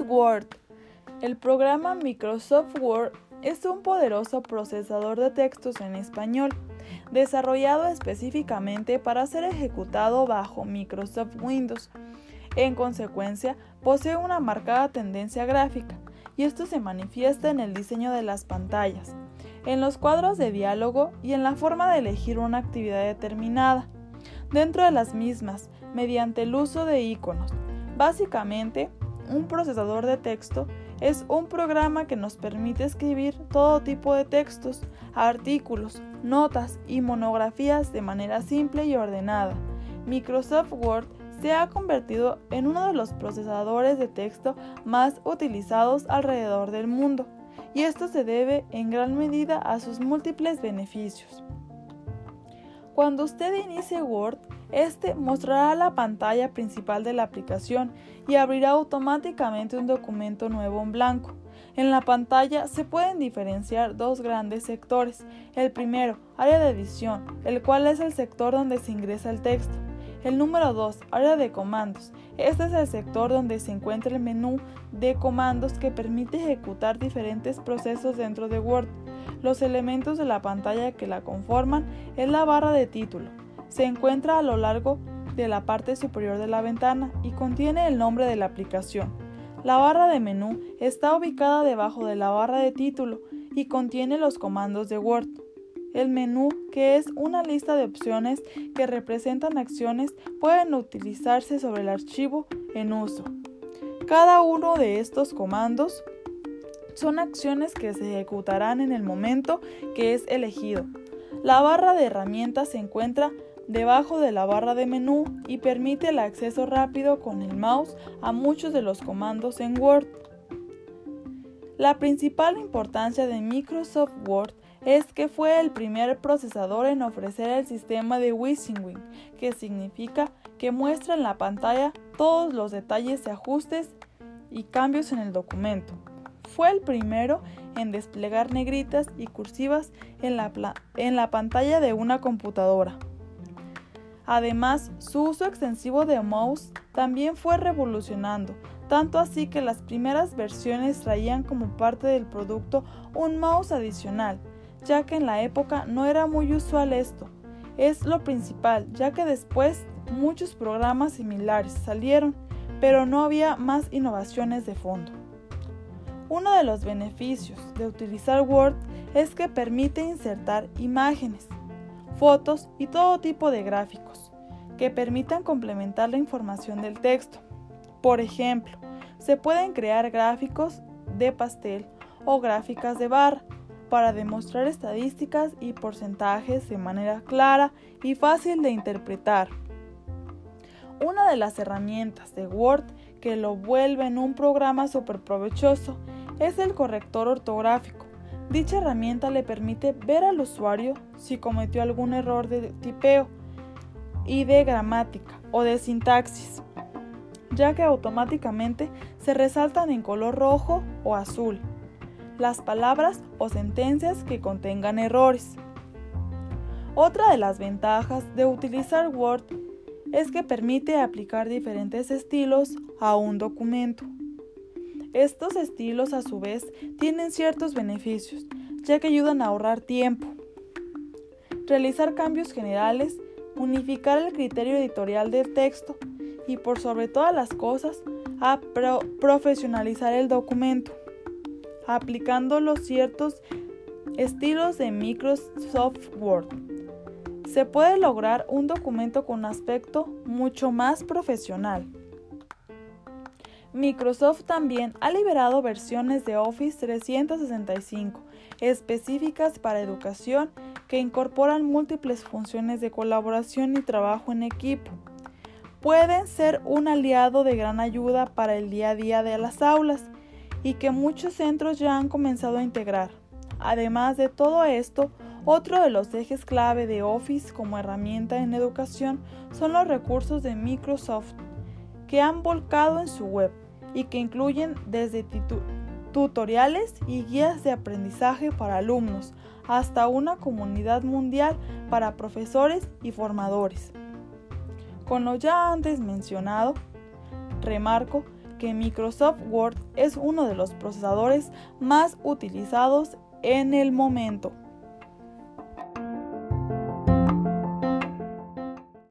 Word? El programa Microsoft Word es un poderoso procesador de textos en español, desarrollado específicamente para ser ejecutado bajo Microsoft Windows. En consecuencia, posee una marcada tendencia gráfica, y esto se manifiesta en el diseño de las pantallas, en los cuadros de diálogo y en la forma de elegir una actividad determinada, dentro de las mismas, mediante el uso de iconos. Básicamente, un procesador de texto es un programa que nos permite escribir todo tipo de textos, artículos, notas y monografías de manera simple y ordenada. Microsoft Word se ha convertido en uno de los procesadores de texto más utilizados alrededor del mundo, y esto se debe en gran medida a sus múltiples beneficios. Cuando usted inicie Word, este mostrará la pantalla principal de la aplicación y abrirá automáticamente un documento nuevo en blanco. En la pantalla se pueden diferenciar dos grandes sectores. El primero, área de edición, el cual es el sector donde se ingresa el texto. El número 2, área de comandos. Este es el sector donde se encuentra el menú de comandos que permite ejecutar diferentes procesos dentro de Word. Los elementos de la pantalla que la conforman es la barra de título, se encuentra a lo largo de la parte superior de la ventana y contiene el nombre de la aplicación. La barra de menú está ubicada debajo de la barra de título y contiene los comandos de Word. El menú, que es una lista de opciones que representan acciones, pueden utilizarse sobre el archivo en uso. Cada uno de estos comandos son acciones que se ejecutarán en el momento que es elegido. La barra de herramientas se encuentra debajo de la barra de menú y permite el acceso rápido con el mouse a muchos de los comandos en Word. La principal importancia de Microsoft Word es que fue el primer procesador en ofrecer el sistema de WYSIWYG, que significa que muestra en la pantalla todos los detalles de ajustes y cambios en el documento. Fue el primero en desplegar negritas y cursivas en la, en la pantalla de una computadora. Además, su uso extensivo de mouse también fue revolucionando, tanto así que las primeras versiones traían como parte del producto un mouse adicional, ya que en la época no era muy usual esto. Es lo principal, ya que después muchos programas similares salieron, pero no había más innovaciones de fondo. Uno de los beneficios de utilizar Word es que permite insertar imágenes, fotos y todo tipo de gráficos que permitan complementar la información del texto. Por ejemplo, se pueden crear gráficos de pastel o gráficas de barra para demostrar estadísticas y porcentajes de manera clara y fácil de interpretar. Una de las herramientas de Word que lo vuelve en un programa súper provechoso es el corrector ortográfico Dicha herramienta le permite ver al usuario si cometió algún error de tipeo y de gramática o de sintaxis, ya que automáticamente se resaltan en color rojo o azul las palabras o sentencias que contengan errores. Otra de las ventajas de utilizar Word es que permite aplicar diferentes estilos a un documento. Estos estilos a su vez tienen ciertos beneficios, ya que ayudan a ahorrar tiempo, realizar cambios generales, unificar el criterio editorial del texto y por sobre todas las cosas, a profesionalizar el documento, aplicando los ciertos estilos de Microsoft Word. Se puede lograr un documento con aspecto mucho más profesional. Microsoft también ha liberado versiones de Office 365 específicas para educación que incorporan múltiples funciones de colaboración y trabajo en equipo. Pueden ser un aliado de gran ayuda para el día a día de las aulas y que muchos centros ya han comenzado a integrar. Además de todo esto, otro de los ejes clave de Office como herramienta en educación son los recursos de Microsoft que han volcado en su web y que incluyen desde tutoriales y guías de aprendizaje para alumnos hasta una comunidad mundial para profesores y formadores. Con lo ya antes mencionado, remarco que Microsoft Word es uno de los procesadores más utilizados en el momento.